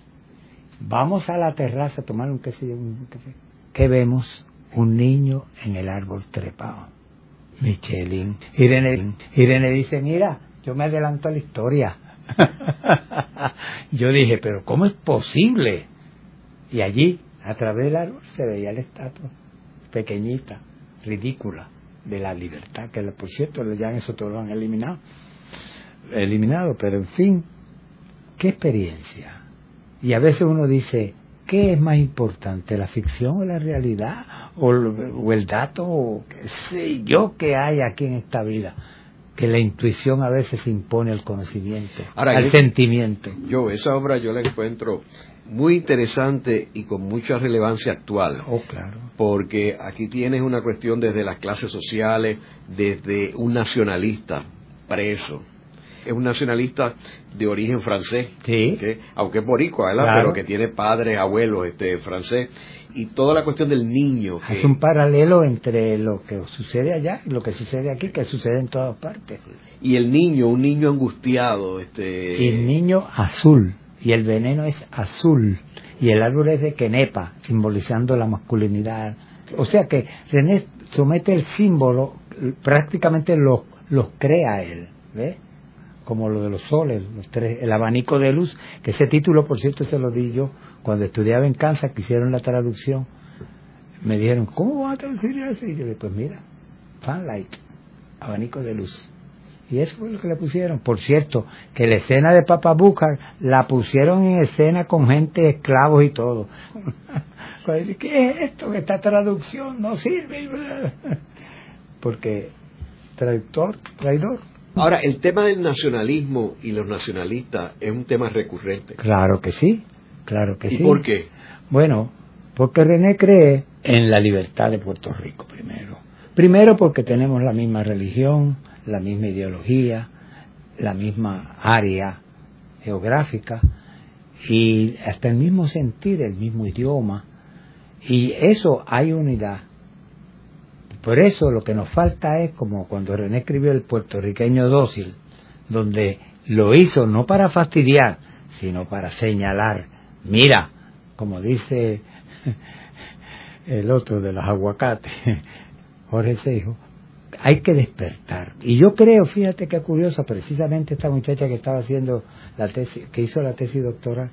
Vamos a la terraza a tomar un. Un café. ¿Qué vemos? Un niño en el árbol trepado. Michelin. Irene, Irene dice, mira, yo me adelanto a la historia. yo dije, pero ¿cómo es posible? Y allí, a través del árbol, se veía la estatua, pequeñita, ridícula, de la libertad, que por cierto, ya eso todo lo han eliminado. Eliminado, pero en fin, qué experiencia. Y a veces uno dice, ¿qué es más importante, la ficción o la realidad? O, el dato, o qué sé yo que hay aquí en esta vida. Que la intuición a veces impone al conocimiento, al sentimiento. Yo, esa obra yo la encuentro muy interesante y con mucha relevancia actual. Oh, claro. Porque aquí tienes una cuestión desde las clases sociales, desde un nacionalista preso, es un nacionalista de origen francés, sí. aunque es boricua, pero que tiene padres, abuelos este, francés, y toda la cuestión del niño. Es un paralelo entre lo que sucede allá y lo que sucede aquí, que sucede en todas partes. Y el niño, un niño angustiado. Este... Y el niño azul, y el veneno es azul, y el árbol es de quenepa, simbolizando la masculinidad. O sea que René somete el símbolo, prácticamente los lo crea él, ¿ves? Como lo de los soles, los tres, el abanico de luz, que ese título, por cierto, se lo di yo cuando estudiaba en Kansas, que hicieron la traducción. Me dijeron, ¿cómo va a traducir eso? Y yo le dije, pues mira, fanlight, abanico de luz. Y eso fue lo que le pusieron. Por cierto, que la escena de Papa Búcar la pusieron en escena con gente, esclavos y todo. ¿Qué es esto? Esta traducción no sirve. Porque traductor, traidor. Ahora, el tema del nacionalismo y los nacionalistas es un tema recurrente. Claro que sí, claro que sí. ¿Y por qué? Bueno, porque René cree en la libertad de Puerto Rico primero. Primero porque tenemos la misma religión, la misma ideología, la misma área geográfica y hasta el mismo sentir, el mismo idioma. Y eso hay unidad. Por eso lo que nos falta es como cuando René escribió el puertorriqueño dócil, donde lo hizo no para fastidiar, sino para señalar, mira, como dice el otro de los aguacates, Jorge Seijo, hay que despertar. Y yo creo, fíjate qué curioso, precisamente esta muchacha que estaba haciendo la tesis, que hizo la tesis doctoral,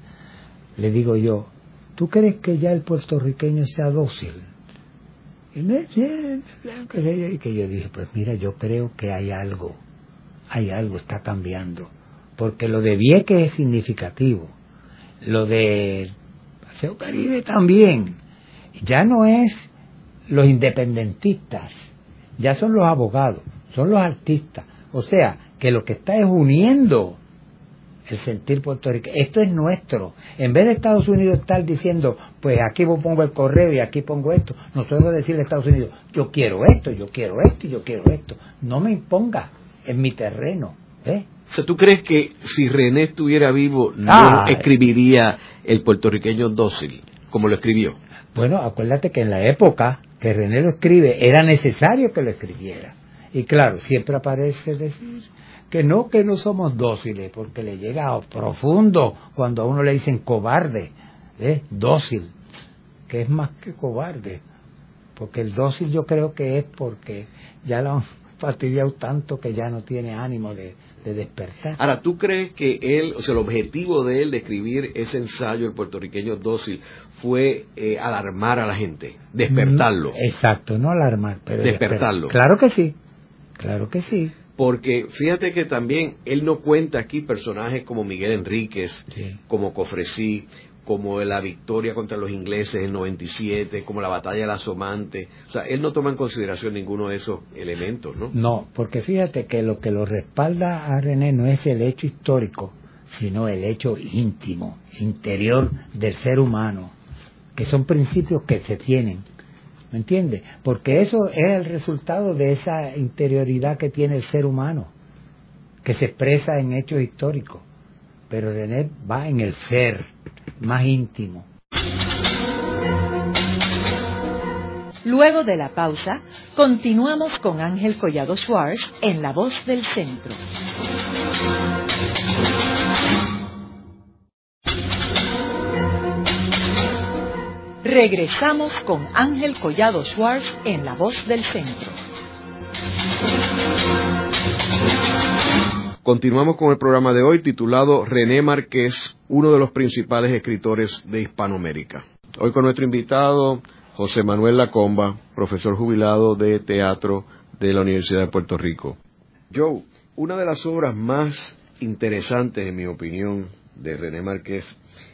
le digo yo, ¿tú crees que ya el puertorriqueño sea dócil? Y que yo dije, pues mira, yo creo que hay algo, hay algo, está cambiando. Porque lo de Vieques es significativo, lo de Paseo Caribe también. Ya no es los independentistas, ya son los abogados, son los artistas. O sea, que lo que está es uniendo el sentir puertorriqueño. Esto es nuestro. En vez de Estados Unidos estar diciendo, pues aquí pongo el correo y aquí pongo esto, nosotros decirle a Estados Unidos, yo quiero esto, yo quiero esto y yo quiero esto. No me imponga en mi terreno. ¿eh? O sea, ¿tú crees que si René estuviera vivo no escribiría el puertorriqueño dócil como lo escribió? Bueno, acuérdate que en la época que René lo escribe era necesario que lo escribiera. Y claro, siempre aparece decir que no, que no somos dóciles, porque le llega a profundo cuando a uno le dicen cobarde, ¿eh? dócil, que es más que cobarde, porque el dócil yo creo que es porque ya lo han fastidiado tanto que ya no tiene ánimo de, despertar. Ahora, ¿tú crees que él, o sea, el objetivo de él de escribir ese ensayo, el puertorriqueño dócil, fue eh, alarmar a la gente, despertarlo? Exacto, no alarmar, pero despertarlo. Claro que sí, claro que sí porque fíjate que también él no cuenta aquí personajes como Miguel Enríquez, como Cofresí, como la victoria contra los ingleses en 97, como la batalla de la Somante. O sea, él no toma en consideración ninguno de esos elementos, ¿no? No, porque fíjate que lo que lo respalda a René no es el hecho histórico, sino el hecho íntimo, interior del ser humano, que son principios que se tienen ¿Me entiendes? Porque eso es el resultado de esa interioridad que tiene el ser humano, que se expresa en hechos históricos. Pero René va en el ser más íntimo. Luego de la pausa, continuamos con Ángel Collado Schwartz en La Voz del Centro. Regresamos con Ángel Collado Schwartz en La Voz del Centro. Continuamos con el programa de hoy titulado René Márquez, uno de los principales escritores de Hispanoamérica. Hoy con nuestro invitado José Manuel Lacomba, profesor jubilado de teatro de la Universidad de Puerto Rico. Joe, una de las obras más interesantes, en mi opinión, de René Márquez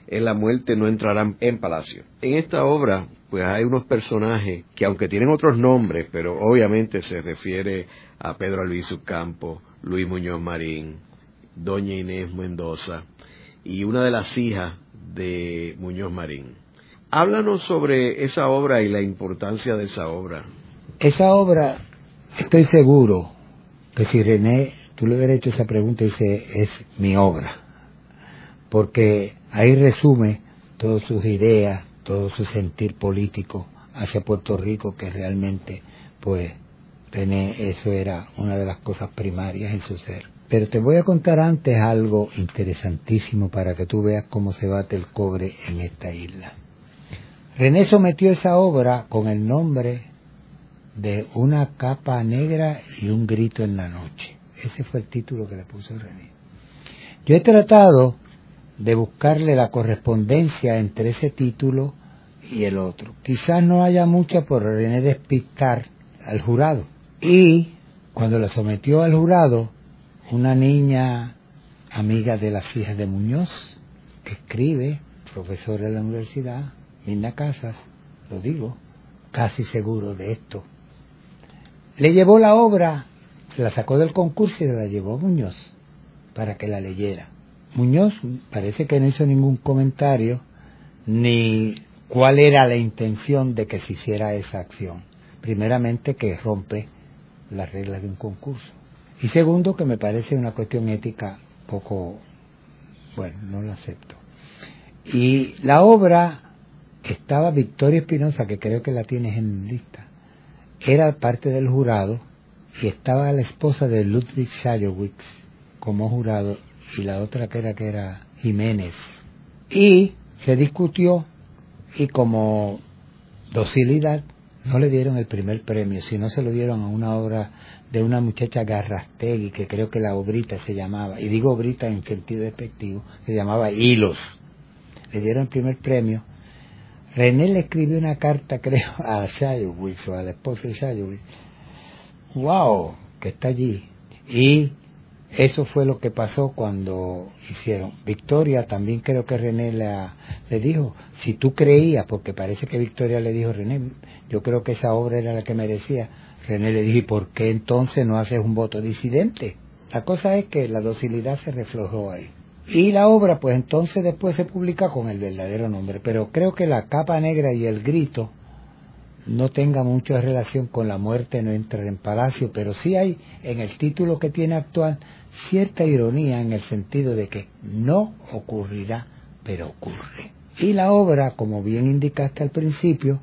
en la muerte no entrarán en palacio. En esta obra, pues hay unos personajes que aunque tienen otros nombres, pero obviamente se refiere a Pedro Albizu Campo, Luis Muñoz Marín, Doña Inés Mendoza y una de las hijas de Muñoz Marín. Háblanos sobre esa obra y la importancia de esa obra. Esa obra, estoy seguro que si René, tú le hubieras hecho esa pregunta, dice, es mi obra. Porque Ahí resume todas sus ideas, todo su sentir político hacia Puerto Rico, que realmente, pues, René, eso era una de las cosas primarias en su ser. Pero te voy a contar antes algo interesantísimo para que tú veas cómo se bate el cobre en esta isla. René sometió esa obra con el nombre de Una capa negra y un grito en la noche. Ese fue el título que le puso René. Yo he tratado de buscarle la correspondencia entre ese título y el otro. Quizás no haya mucha por René despistar al jurado. Y cuando la sometió al jurado, una niña amiga de las hijas de Muñoz, que escribe, profesora de la universidad, Linda Casas, lo digo, casi seguro de esto, le llevó la obra, la sacó del concurso y la llevó a Muñoz para que la leyera. Muñoz parece que no hizo ningún comentario ni cuál era la intención de que se hiciera esa acción. Primeramente que rompe las reglas de un concurso. Y segundo que me parece una cuestión ética poco, bueno, no la acepto. Y la obra estaba Victoria Espinosa, que creo que la tienes en lista, era parte del jurado y estaba la esposa de Ludwig Schallowitz como jurado y la otra que era que era Jiménez. Y se discutió y como docilidad no le dieron el primer premio, sino se lo dieron a una obra de una muchacha Garrastegui, que creo que la obrita se llamaba, y digo obrita en sentido despectivo, se llamaba Hilos. Le dieron el primer premio. René le escribió una carta, creo, a Shayowitz o a la esposa de Shayowitz. ¡Wow! Que está allí. Y eso fue lo que pasó cuando hicieron. Victoria también creo que René le dijo, si tú creías, porque parece que Victoria le dijo, René, yo creo que esa obra era la que merecía. René le dijo, ¿y por qué entonces no haces un voto disidente? La cosa es que la docilidad se reflejó ahí. Y la obra, pues entonces después se publica con el verdadero nombre. Pero creo que la capa negra y el grito no tenga mucha relación con la muerte no entrar en palacio, pero sí hay en el título que tiene actual cierta ironía en el sentido de que no ocurrirá, pero ocurre. Y la obra, como bien indicaste al principio,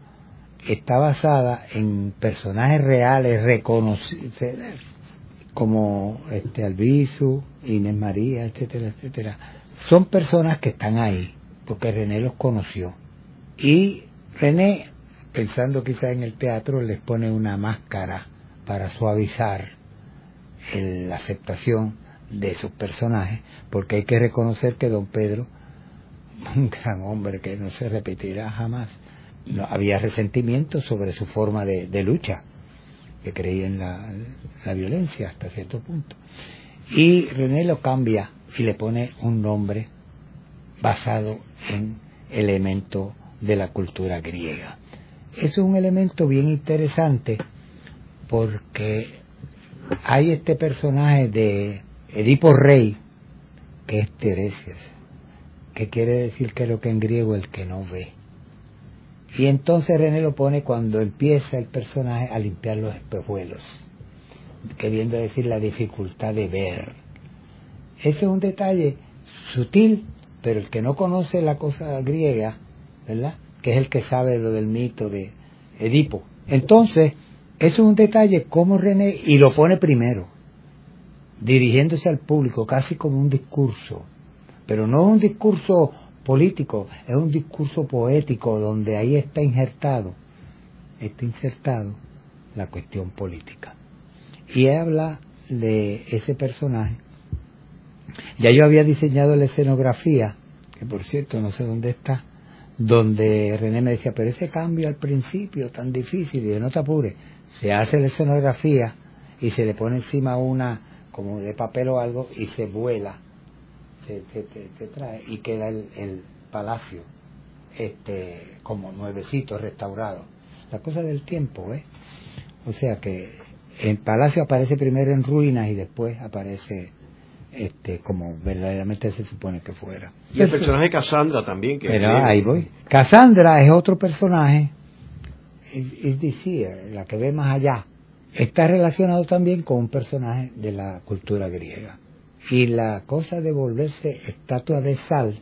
está basada en personajes reales reconocidos, como este Albizu, Inés María, etcétera, etcétera. Son personas que están ahí, porque René los conoció. Y René, pensando quizá en el teatro, les pone una máscara para suavizar la aceptación de sus personajes, porque hay que reconocer que don Pedro, un gran hombre que no se repetirá jamás, no, había resentimiento sobre su forma de, lucha, que creía en la, violencia hasta cierto punto. Y René lo cambia y le pone un nombre basado en elemento de la cultura griega. Es un elemento bien interesante porque hay este personaje de Edipo Rey, que es Teresias, que quiere decir que lo que en griego el que no ve. Y entonces René lo pone cuando empieza el personaje a limpiar los espejuelos, queriendo decir la dificultad de ver. Ese es un detalle sutil, pero el que no conoce la cosa griega, ¿verdad? Que es el que sabe lo del mito de Edipo. Entonces, es un detalle como René, y lo pone primero, dirigiéndose al público casi como un discurso, pero no un discurso político, es un discurso poético donde ahí está injertado, está insertado la cuestión política. Y habla de ese personaje. Ya yo había diseñado la escenografía, que por cierto no sé dónde está, donde René me decía, pero ese cambio al principio tan difícil, y no te apures, se hace la escenografía y se le pone encima una como de papel o algo y se vuela, se, trae y queda el, palacio este como nuevecito, restaurado. La cosa del tiempo, ¿eh? O sea que el palacio aparece primero en ruinas y después aparece este como verdaderamente se supone que fuera. Y el personaje Cassandra también. Que Pero ahí voy. Cassandra es otro personaje, es decir, la que ve más allá, está relacionado también con un personaje de la cultura griega. Y la cosa de volverse estatua de sal,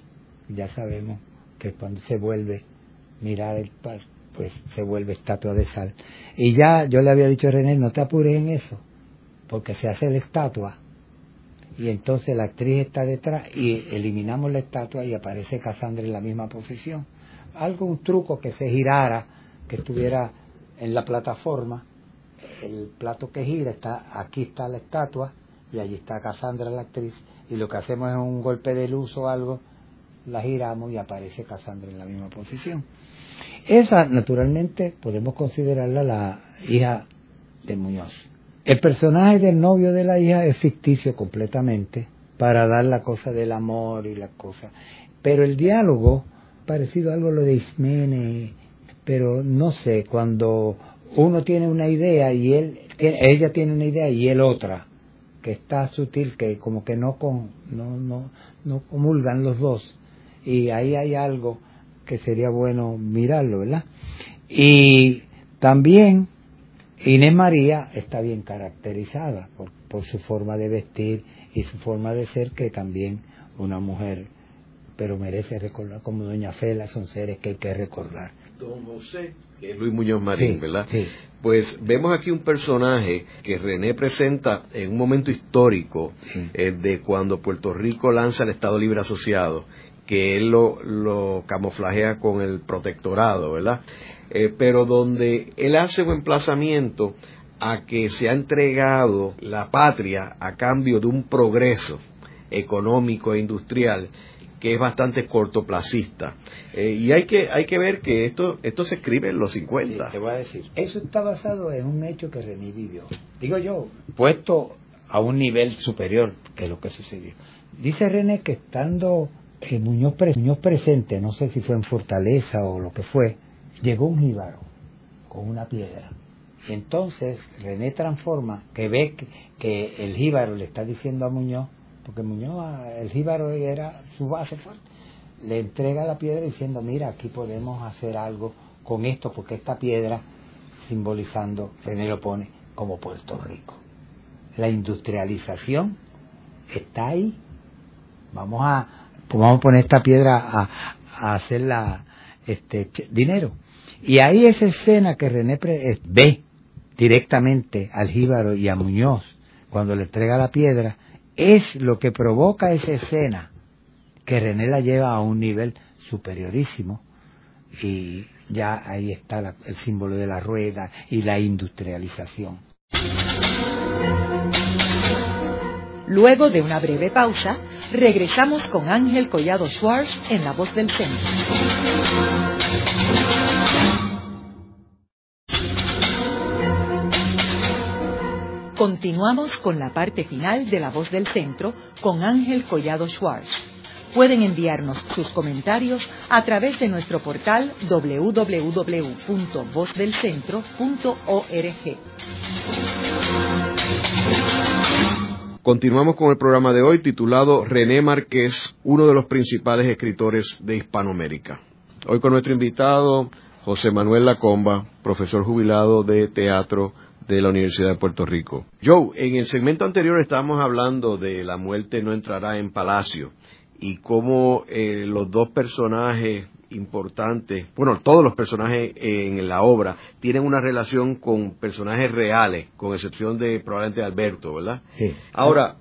ya sabemos que cuando se vuelve mirar el par, pues se vuelve estatua de sal. Y ya yo le había dicho a René, no te apures en eso, porque se hace la estatua y entonces la actriz está detrás y eliminamos la estatua y aparece Cassandra en la misma posición. Algo, un truco que se girara, que estuviera en la plataforma el plato que gira está aquí está la estatua y allí está Cassandra la actriz, y lo que hacemos es un golpe de luz o algo, la giramos y aparece Cassandra en la misma posición. Esa, naturalmente, podemos considerarla la hija de Muñoz. El personaje del novio de la hija es ficticio completamente para dar la cosa del amor y la cosa. Pero el diálogo, parecido a algo lo de Ismene, pero no sé, cuando uno tiene una idea y él, ella tiene una idea y él otra, que está sutil, que como que no, con, no, no, no comulgan los dos. Y ahí hay algo que sería bueno mirarlo, ¿verdad? Y también Inés María está bien caracterizada por, por su forma de vestir y su forma de ser, que también una mujer, pero merece recordar como Doña Fela, son seres que hay que recordar. Don José, que es Luis Muñoz Marín, ¿verdad? Sí. Pues vemos aquí un personaje que René presenta en un momento histórico eh, de cuando Puerto Rico lanza el Estado Libre Asociado, que él lo, lo camuflajea con el protectorado, ¿verdad? Eh, pero donde él hace un emplazamiento a que se ha entregado la patria a cambio de un progreso económico e industrial que es bastante cortoplacista. Eh, y hay que, hay que ver que esto, esto se escribe en los 50. te voy a decir, eso está basado en un hecho que René vivió. Digo yo, puesto a un nivel superior que lo que sucedió. Dice René que estando eh, Muñoz, Muñoz presente, no sé si fue en Fortaleza o lo que fue, llegó un jíbaro con una piedra. Y entonces René transforma, que ve que, el jíbaro le está diciendo a Muñoz, porque Muñoz, el jíbaro era su base fuerte, le entrega la piedra diciendo, mira, aquí podemos hacer algo con esto, porque esta piedra, simbolizando, René lo pone como Puerto Rico. La industrialización está ahí. Vamos a, pues vamos a poner esta piedra a, hacerla este, dinero. Y ahí esa escena que René eh, ve directamente al jíbaro y a Muñoz cuando le entrega la piedra, es lo que provoca esa escena que René la lleva a un nivel superiorísimo y ya ahí está el símbolo de la rueda y la industrialización. Luego de una breve pausa, regresamos con Ángel Collado Schwartz en La Voz del Centro. Continuamos con la parte final de La Voz del Centro con Ángel Collado Schwartz. Pueden enviarnos sus comentarios a través de nuestro portal www.vozdelcentro.org. Continuamos con el programa de hoy titulado René Márquez, uno de los principales escritores de Hispanoamérica. Hoy con nuestro invitado José Manuel Lacomba, profesor jubilado de teatro de la Universidad de Puerto Rico. Joe, en el segmento anterior estábamos hablando de La muerte no entrará en palacio y cómo eh, los dos personajes importantes, bueno, todos los personajes en la obra tienen una relación con personajes reales, con excepción de probablemente Alberto, ¿verdad? Sí. Ahora,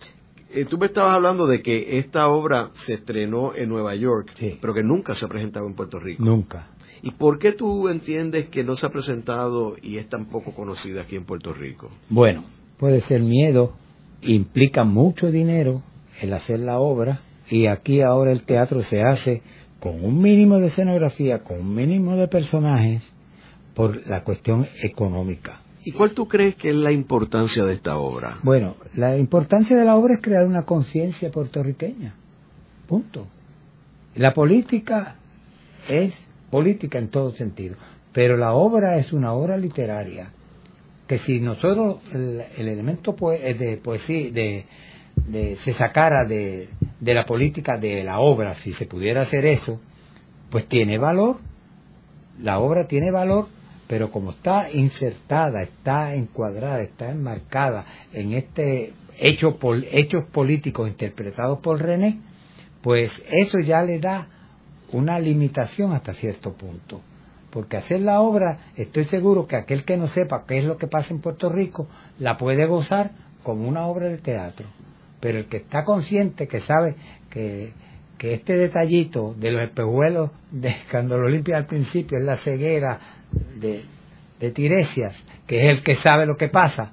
eh, tú me estabas hablando de que esta obra se estrenó en Nueva York, pero que nunca se ha presentado en Puerto Rico. Nunca. ¿Y por qué tú entiendes que no se ha presentado y es tan poco conocida aquí en Puerto Rico? Bueno, puede ser miedo, implica mucho dinero el hacer la obra y aquí ahora el teatro se hace con un mínimo de escenografía, con un mínimo de personajes por la cuestión económica. ¿Y cuál tú crees que es la importancia de esta obra? Bueno, la importancia de la obra es crear una conciencia puertorriqueña. Punto. La política es política en todo sentido, pero la obra es una obra literaria que si nosotros el, elemento eh, de poesía de, se sacara de, de la política de la obra, si se pudiera hacer eso, pues tiene valor, la obra tiene valor, pero como está insertada, está encuadrada, está enmarcada en este hecho, hechos políticos interpretados por René, pues eso ya le da una limitación hasta cierto punto. Porque hacer la obra, estoy seguro que aquel que no sepa qué es lo que pasa en Puerto Rico, la puede gozar como una obra de teatro. Pero el que está consciente, que sabe que, que este detallito de los espejuelos de cuando lo limpia al principio es la ceguera de, de Tiresias, que es el que sabe lo que pasa,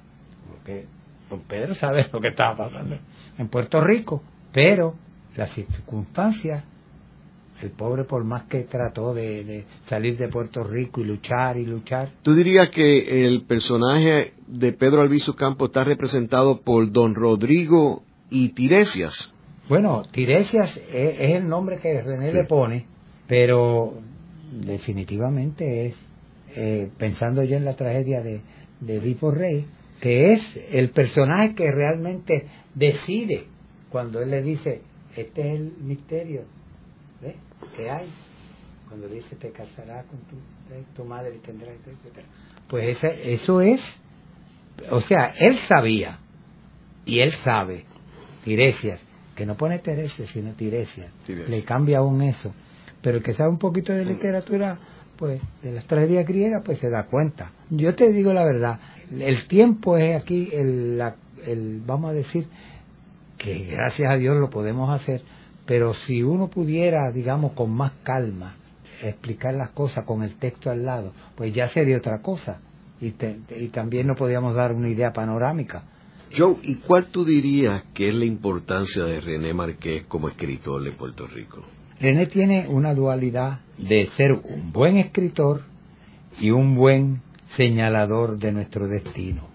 porque don Pedro sabe lo que estaba pasando en Puerto Rico, pero las circunstancias, el pobre por más que trató de, salir de Puerto Rico y luchar y luchar. ¿Tú dirías que el personaje de Pedro Albizu Campo está representado por don Rodrigo y Tiresias? Bueno, Tiresias es, el nombre que René le pone, pero definitivamente es, eh, pensando yo en la tragedia de, de Edipo Rey, que es el personaje que realmente decide cuando él le dice, este es el misterio ¿ves? que hay, cuando le dice, te casarás con tu, tu madre y tendrás, etc. Pues eso es, o sea, él sabía, y él sabe, Tiresias, que no pone Teresias, sino Tiresias, le cambia aún eso, pero el que sabe un poquito de literatura, pues, de las tragedias griegas, pues se da cuenta. Yo te digo la verdad, el tiempo es aquí el, el, vamos a decir que gracias a Dios lo podemos hacer, pero si uno pudiera, digamos, con más calma explicar las cosas con el texto al lado, pues ya sería otra cosa. Y, y también no podíamos dar una idea panorámica. Joe, ¿y cuál tú dirías que es la importancia de René Marqués como escritor de Puerto Rico? René tiene una dualidad de ser un buen escritor y un buen señalador de nuestro destino.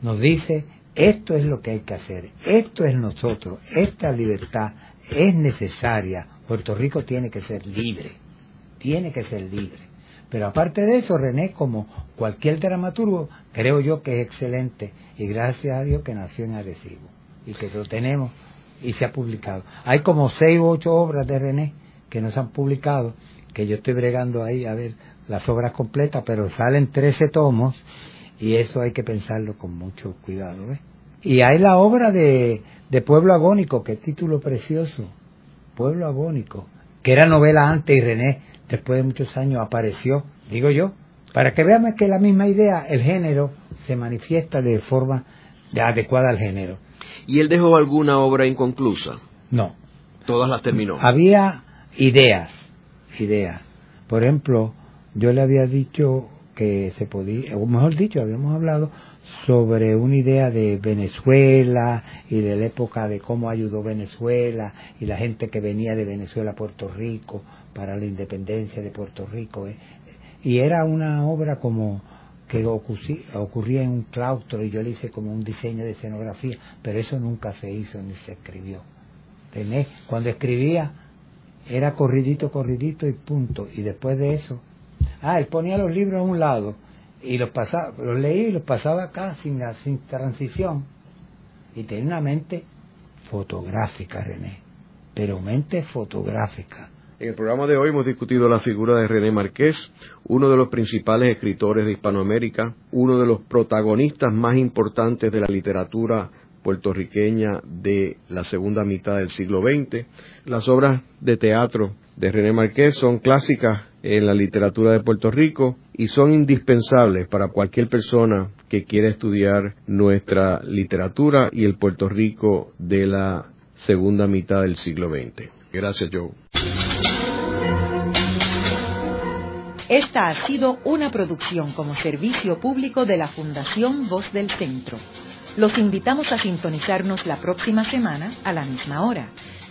Nos dice, esto es lo que hay que hacer, esto es nosotros, esta libertad es necesaria, Puerto Rico tiene que ser libre, tiene que ser libre. Pero aparte de eso, René, como cualquier dramaturgo, creo yo que es excelente y gracias a Dios que nació en Arecibo y que lo tenemos y se ha publicado. Hay como seis u ocho obras de René que no se han publicado, que yo estoy bregando ahí a ver las obras completas, pero salen 13 tomos y eso hay que pensarlo con mucho cuidado. Y hay la obra de, de Pueblo Agónico, que título precioso, Pueblo Agónico, que era novela antes y René, después de muchos años, apareció, digo yo, para que veamos que la misma idea, el género, se manifiesta de forma adecuada al género. ¿Y él dejó alguna obra inconclusa? No. Todas las terminó. Había ideas, ideas. Por ejemplo, yo le había dicho que se podía, o mejor dicho, habíamos hablado sobre una idea de Venezuela y de la época de cómo ayudó Venezuela y la gente que venía de Venezuela a Puerto Rico para la independencia de Puerto Rico. ¿eh? Y era una obra como que ocurría en un claustro y yo le hice como un diseño de escenografía, pero eso nunca se hizo ni se escribió. Cuando escribía era corridito, corridito y punto. Y después de eso Ah, él ponía los libros a un lado y los pasaba, los leía y los pasaba acá sin, sin transición. Y tenía una mente fotográfica, René, pero mente fotográfica. En el programa de hoy hemos discutido la figura de René Marqués, uno de los principales escritores de Hispanoamérica, uno de los protagonistas más importantes de la literatura puertorriqueña de la segunda mitad del siglo XX. Las obras de teatro de René Marqués son clásicas en la literatura de Puerto Rico y son indispensables para cualquier persona que quiera estudiar nuestra literatura y el Puerto Rico de la segunda mitad del siglo XX. Gracias, Joe. Esta ha sido una producción como servicio público de la Fundación Voz del Centro. Los invitamos a sintonizarnos la próxima semana a la misma hora.